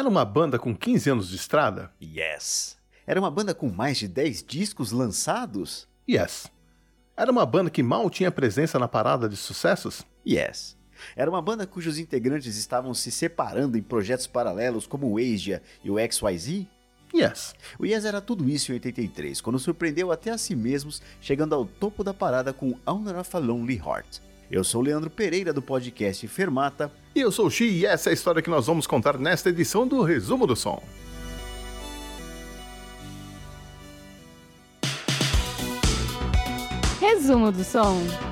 era uma banda com 15 anos de estrada? Yes. Era uma banda com mais de 10 discos lançados? Yes. Era uma banda que mal tinha presença na parada de sucessos? Yes. Era uma banda cujos integrantes estavam se separando em projetos paralelos como o Asia e o XYZ? Yes. O Yes era tudo isso em 83, quando surpreendeu até a si mesmos, chegando ao topo da parada com Owner of a Lonely Heart. Eu sou Leandro Pereira do podcast Fermata. E eu sou o Xi e essa é a história que nós vamos contar nesta edição do Resumo do Som. Resumo do Som.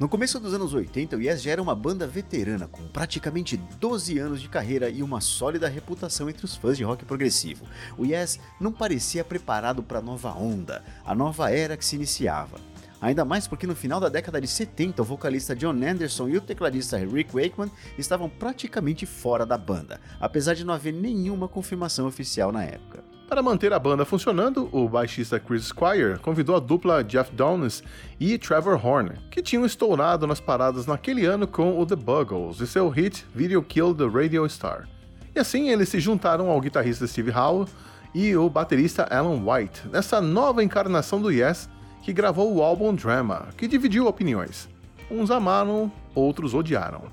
No começo dos anos 80, o Yes já era uma banda veterana, com praticamente 12 anos de carreira e uma sólida reputação entre os fãs de rock progressivo. O Yes não parecia preparado para a nova onda, a nova era que se iniciava. Ainda mais porque no final da década de 70, o vocalista John Anderson e o tecladista Rick Wakeman estavam praticamente fora da banda, apesar de não haver nenhuma confirmação oficial na época. Para manter a banda funcionando, o baixista Chris Squire convidou a dupla Jeff Downes e Trevor Horn, que tinham estourado nas paradas naquele ano com o The Buggles e seu hit Video Kill the Radio Star. E assim eles se juntaram ao guitarrista Steve Howe e o baterista Alan White nessa nova encarnação do Yes que gravou o álbum Drama, que dividiu opiniões. Uns amaram, outros odiaram.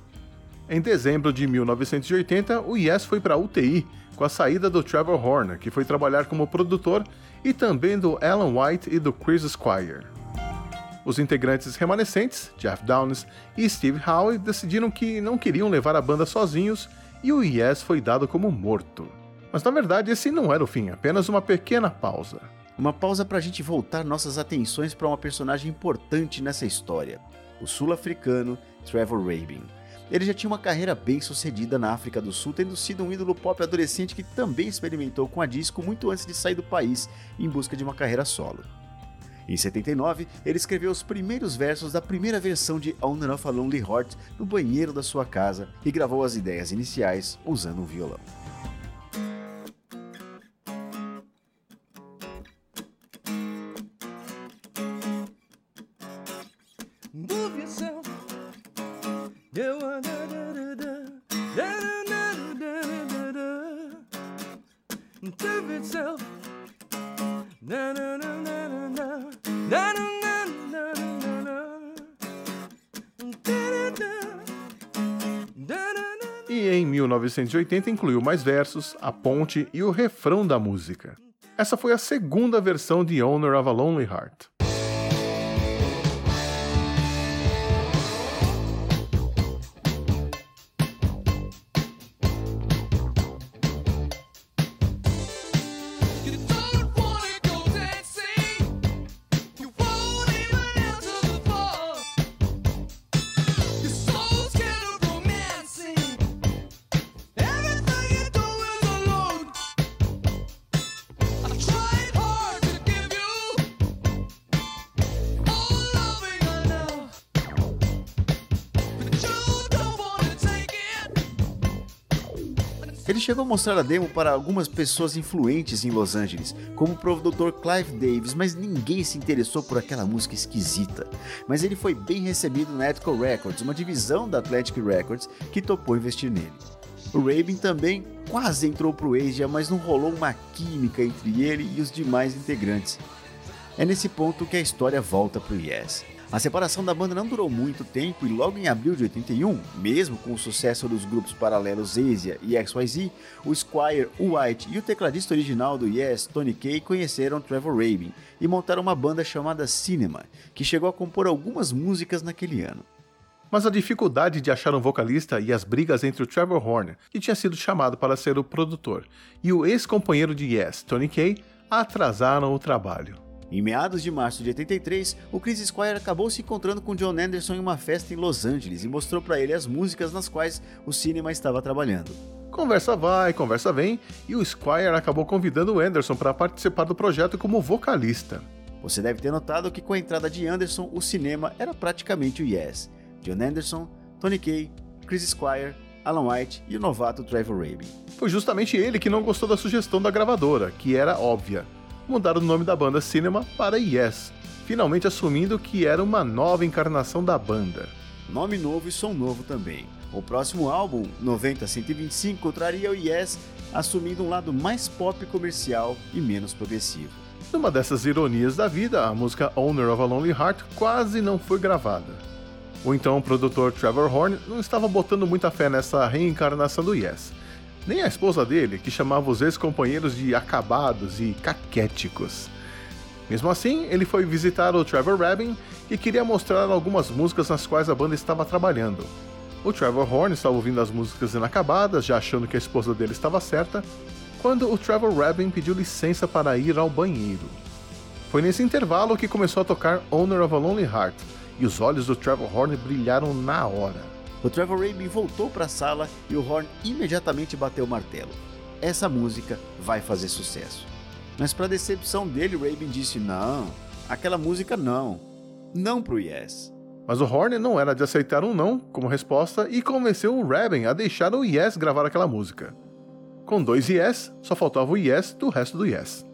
Em dezembro de 1980, o Yes foi para UTI com a saída do Trevor Horner, que foi trabalhar como produtor, e também do Alan White e do Chris Squire. Os integrantes remanescentes, Jeff Downes e Steve Howe, decidiram que não queriam levar a banda sozinhos e o Yes foi dado como morto. Mas na verdade esse não era o fim, apenas uma pequena pausa. Uma pausa para a gente voltar nossas atenções para uma personagem importante nessa história, o sul-africano Trevor Rabin. Ele já tinha uma carreira bem sucedida na África do Sul, tendo sido um ídolo pop adolescente que também experimentou com a disco muito antes de sair do país em busca de uma carreira solo. Em 79, ele escreveu os primeiros versos da primeira versão de Owner of a Lonely Heart no banheiro da sua casa e gravou as ideias iniciais usando um violão. E em 1980 incluiu mais versos, a ponte e o refrão da música. Essa foi a segunda versão de Owner of a Lonely Heart. Chegou a mostrar a demo para algumas pessoas influentes em Los Angeles, como o produtor Clive Davis, mas ninguém se interessou por aquela música esquisita. Mas ele foi bem recebido na Ethical Records, uma divisão da Atlantic Records, que topou investir nele. O Rabin também quase entrou pro Asia, mas não rolou uma química entre ele e os demais integrantes. É nesse ponto que a história volta pro Yes. A separação da banda não durou muito tempo e logo em abril de 81, mesmo com o sucesso dos grupos paralelos Asia e XYZ, o Squire, o White e o tecladista original do Yes, Tony Kay, conheceram Trevor Rabin e montaram uma banda chamada Cinema, que chegou a compor algumas músicas naquele ano. Mas a dificuldade de achar um vocalista e as brigas entre o Trevor Horner, que tinha sido chamado para ser o produtor, e o ex-companheiro de Yes, Tony Kay, atrasaram o trabalho. Em meados de março de 83, o Chris Squire acabou se encontrando com John Anderson em uma festa em Los Angeles e mostrou para ele as músicas nas quais o cinema estava trabalhando. Conversa vai, conversa vem, e o Squire acabou convidando o Anderson para participar do projeto como vocalista. Você deve ter notado que com a entrada de Anderson, o cinema era praticamente o Yes. John Anderson, Tony Kay, Chris Squire, Alan White e o novato Trevor Rabin. Foi justamente ele que não gostou da sugestão da gravadora, que era óbvia mudaram o nome da banda Cinema para Yes, finalmente assumindo que era uma nova encarnação da banda. Nome novo e som novo também. O próximo álbum, 90-125, traria o Yes assumindo um lado mais pop comercial e menos progressivo. Numa dessas ironias da vida, a música Owner of a Lonely Heart quase não foi gravada. O então produtor Trevor Horn não estava botando muita fé nessa reencarnação do Yes. Nem a esposa dele, que chamava os ex-companheiros de acabados e caquéticos. Mesmo assim, ele foi visitar o Trevor Rabin e queria mostrar algumas músicas nas quais a banda estava trabalhando. O Trevor Horn estava ouvindo as músicas inacabadas, já achando que a esposa dele estava certa, quando o Trevor Rabin pediu licença para ir ao banheiro. Foi nesse intervalo que começou a tocar Owner of a Lonely Heart, e os olhos do Trevor Horn brilharam na hora. O Trevor Rabin voltou para a sala e o Horn imediatamente bateu o martelo. Essa música vai fazer sucesso. Mas para decepção dele, o Rabin disse: "Não, aquela música não. Não pro Yes." Mas o Horn não era de aceitar um não como resposta e convenceu o Rabin a deixar o Yes gravar aquela música. Com dois Yes, só faltava o Yes do resto do Yes.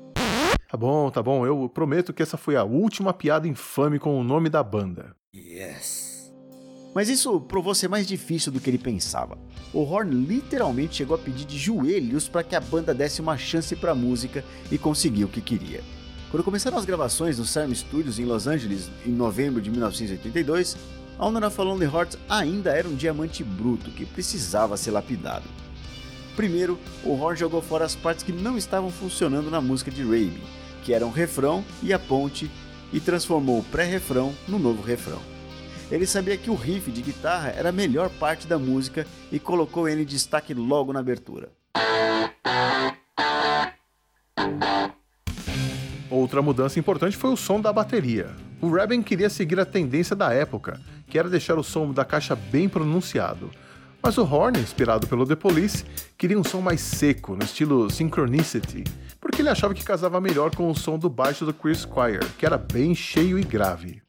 Tá bom, tá bom, eu prometo que essa foi a última piada infame com o nome da banda. Yes. Mas isso provou ser mais difícil do que ele pensava. O Horn literalmente chegou a pedir de joelhos para que a banda desse uma chance para a música e conseguiu o que queria. Quando começaram as gravações no Sam Studios em Los Angeles em novembro de 1982, a Honor of a Lonely Hearts ainda era um diamante bruto que precisava ser lapidado. Primeiro, o Horn jogou fora as partes que não estavam funcionando na música de Raimi, que eram o refrão e a ponte, e transformou o pré-refrão no novo refrão. Ele sabia que o riff de guitarra era a melhor parte da música e colocou ele em destaque logo na abertura. Outra mudança importante foi o som da bateria. O Rabin queria seguir a tendência da época, que era deixar o som da caixa bem pronunciado. Mas o Horn, inspirado pelo The Police, queria um som mais seco, no estilo Synchronicity, porque ele achava que casava melhor com o som do baixo do Chris Squire, que era bem cheio e grave.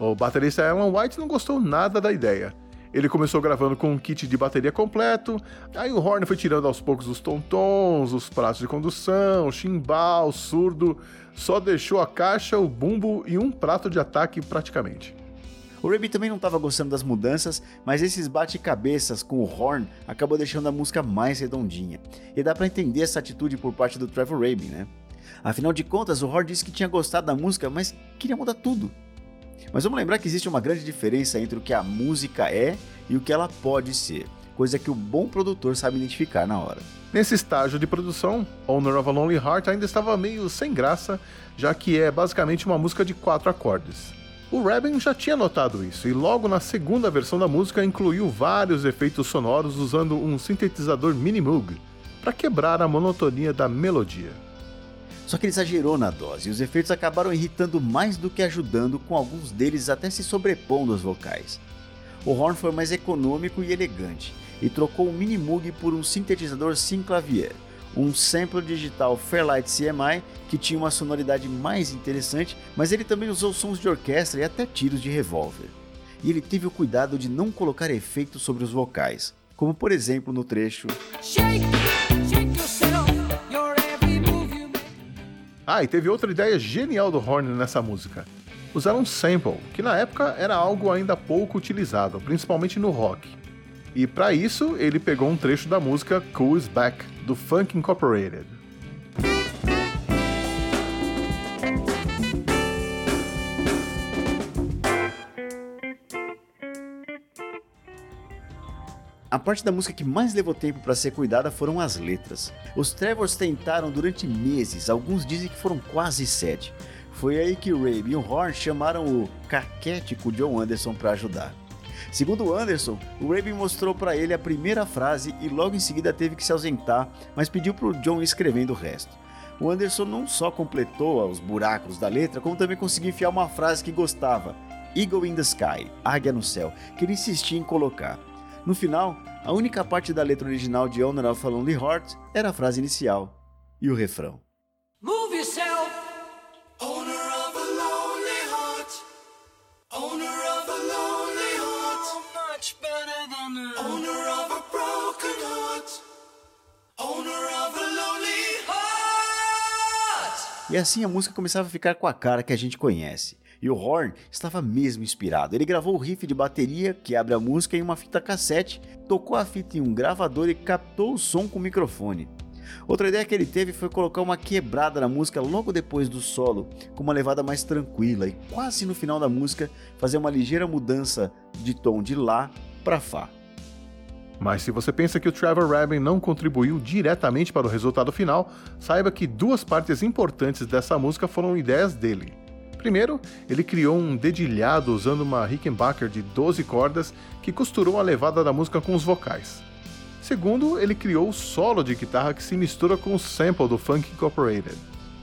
O baterista Alan White não gostou nada da ideia, ele começou gravando com um kit de bateria completo, aí o Horn foi tirando aos poucos os tontons, os pratos de condução, o chimbal, o surdo, só deixou a caixa, o bumbo e um prato de ataque praticamente. O Raby também não estava gostando das mudanças, mas esses bate-cabeças com o Horn acabou deixando a música mais redondinha. E dá para entender essa atitude por parte do Trevor Rabin, né? Afinal de contas, o Horn disse que tinha gostado da música, mas queria mudar tudo. Mas vamos lembrar que existe uma grande diferença entre o que a música é e o que ela pode ser, coisa que o bom produtor sabe identificar na hora. Nesse estágio de produção, Owner of a Lonely Heart ainda estava meio sem graça, já que é basicamente uma música de quatro acordes. O Rabin já tinha notado isso e logo na segunda versão da música incluiu vários efeitos sonoros usando um sintetizador Minimoog para quebrar a monotonia da melodia. Só que ele exagerou na dose e os efeitos acabaram irritando mais do que ajudando, com alguns deles até se sobrepondo aos vocais. O Horn foi mais econômico e elegante e trocou o Minimoog por um sintetizador Synclavier, um sample digital Fairlight CMI que tinha uma sonoridade mais interessante, mas ele também usou sons de orquestra e até tiros de revólver. E ele teve o cuidado de não colocar efeitos sobre os vocais, como por exemplo no trecho. Shake! Ah, e teve outra ideia genial do Horn nessa música. Usar um sample, que na época era algo ainda pouco utilizado, principalmente no rock. E para isso, ele pegou um trecho da música Cool Is Back, do Funk Incorporated. Parte da música que mais levou tempo para ser cuidada foram as letras. Os Trevors tentaram durante meses, alguns dizem que foram quase sete. Foi aí que Ray e o Horn chamaram o caquético John Anderson para ajudar. Segundo Anderson, o Raven mostrou para ele a primeira frase e logo em seguida teve que se ausentar, mas pediu para o John escrevendo o resto. O Anderson não só completou os buracos da letra, como também conseguiu enfiar uma frase que gostava: Eagle in the Sky, águia no céu, que ele insistia em colocar. No final, a única parte da letra original de Owner of a Lonely Heart era a frase inicial e o refrão. Move yourself, owner of a lonely heart, owner of a lonely heart, much better than a owner of a broken heart, owner of a lonely heart. E assim a música começava a ficar com a cara que a gente conhece. E o Horn estava mesmo inspirado. Ele gravou o riff de bateria que abre a música em uma fita cassete, tocou a fita em um gravador e captou o som com o microfone. Outra ideia que ele teve foi colocar uma quebrada na música logo depois do solo, com uma levada mais tranquila e quase no final da música fazer uma ligeira mudança de tom de Lá para Fá. Mas se você pensa que o Trevor Rabin não contribuiu diretamente para o resultado final, saiba que duas partes importantes dessa música foram ideias dele. Primeiro, ele criou um dedilhado usando uma Rickenbacker de 12 cordas que costurou a levada da música com os vocais. Segundo, ele criou o solo de guitarra que se mistura com o sample do Funk Incorporated.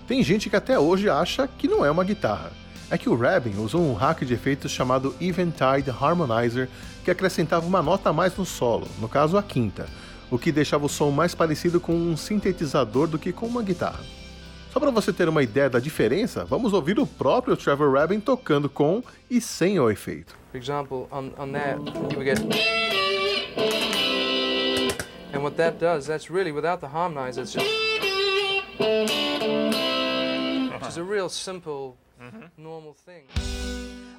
Tem gente que até hoje acha que não é uma guitarra. É que o Rabin usou um hack de efeitos chamado Eventide Harmonizer que acrescentava uma nota a mais no solo, no caso a quinta, o que deixava o som mais parecido com um sintetizador do que com uma guitarra. Só para você ter uma ideia da diferença, vamos ouvir o próprio Trevor Rabin tocando com e sem o efeito. For example, on, on that, you get And what that does, that's really without the harmonizer, it's just which is a real simple normal thing.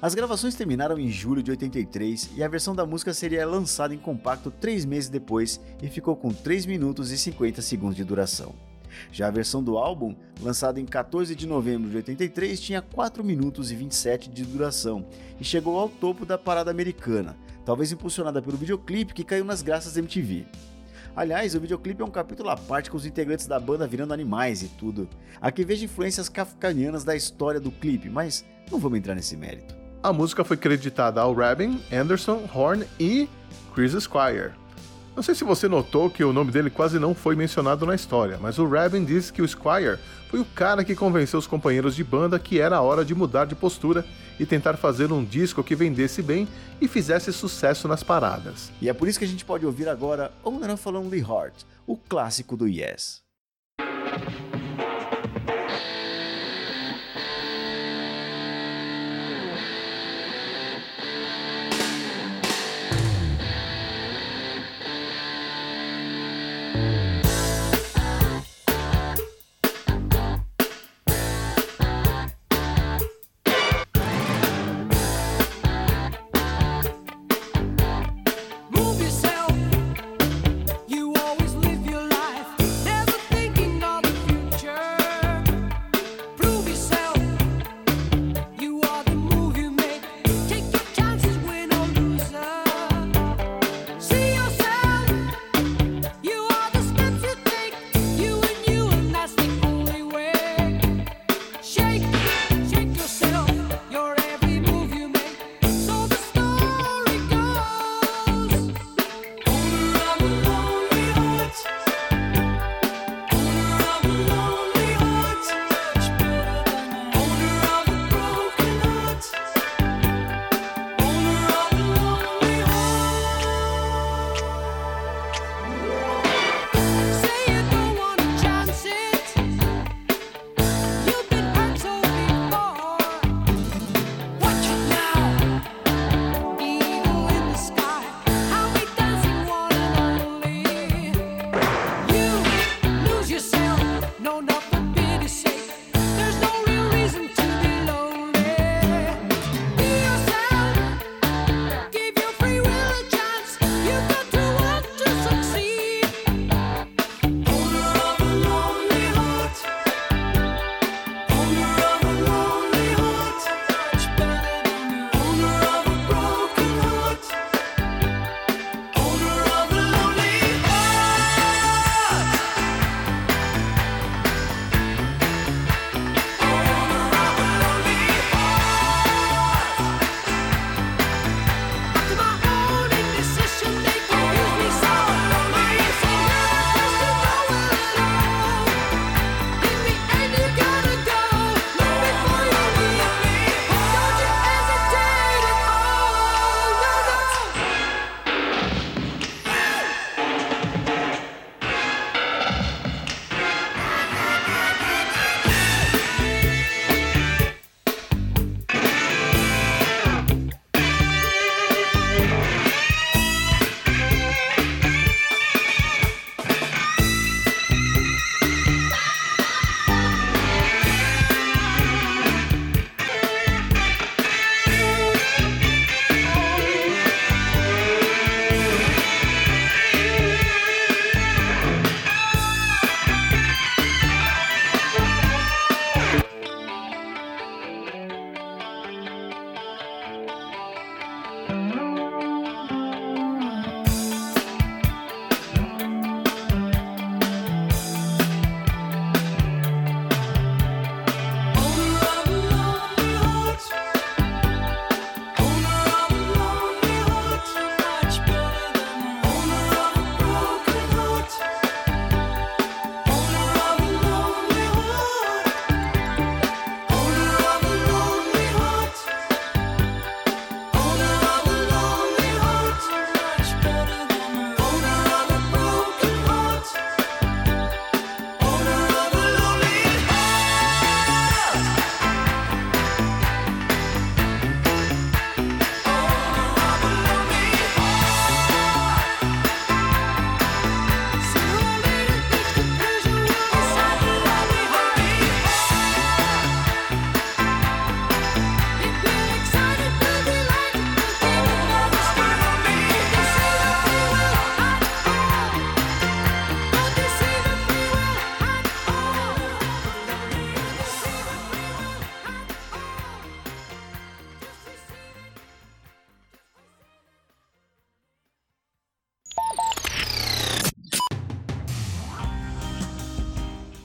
As gravações terminaram em julho de 83 e a versão da música seria lançada em compacto três meses depois e ficou com 3 minutos e 50 segundos de duração. Já a versão do álbum, lançada em 14 de novembro de 83, tinha 4 minutos e 27 de duração e chegou ao topo da parada americana, talvez impulsionada pelo videoclipe que caiu nas graças da MTV. Aliás, o videoclipe é um capítulo à parte com os integrantes da banda virando animais e tudo. Aqui vejo influências kafkanianas da história do clipe, mas não vamos entrar nesse mérito. A música foi creditada ao Rabin, Anderson, Horn e Chris Squire. Não sei se você notou que o nome dele quase não foi mencionado na história, mas o Rabin diz que o Squire foi o cara que convenceu os companheiros de banda que era hora de mudar de postura e tentar fazer um disco que vendesse bem e fizesse sucesso nas paradas. E é por isso que a gente pode ouvir agora Owner of a Lonely Heart, o clássico do Yes.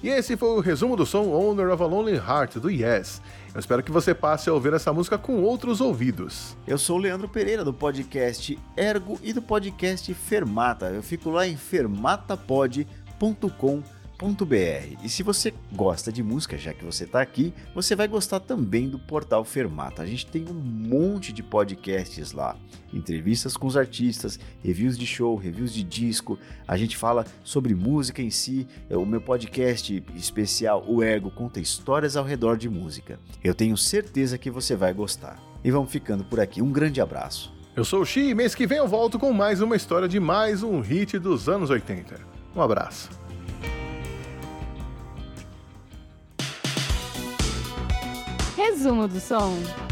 E esse foi o resumo do som Owner of a Lonely Heart do Yes. Eu espero que você passe a ouvir essa música com outros ouvidos. Eu sou o Leandro Pereira do podcast Ergo e do podcast Fermata. Eu fico lá em fermatapod.com.br e se você gosta de música, já que você está aqui, você vai gostar também do portal Fermata. A gente tem um monte de podcasts lá, entrevistas com os artistas, reviews de show, reviews de disco. A gente fala sobre música em si. O meu podcast especial, o Ego, conta histórias ao redor de música. Eu tenho certeza que você vai gostar. E vamos ficando por aqui. Um grande abraço. Eu sou o Xi e mês que vem eu volto com mais uma história de mais um hit dos anos 80. Um abraço. Resumo do som.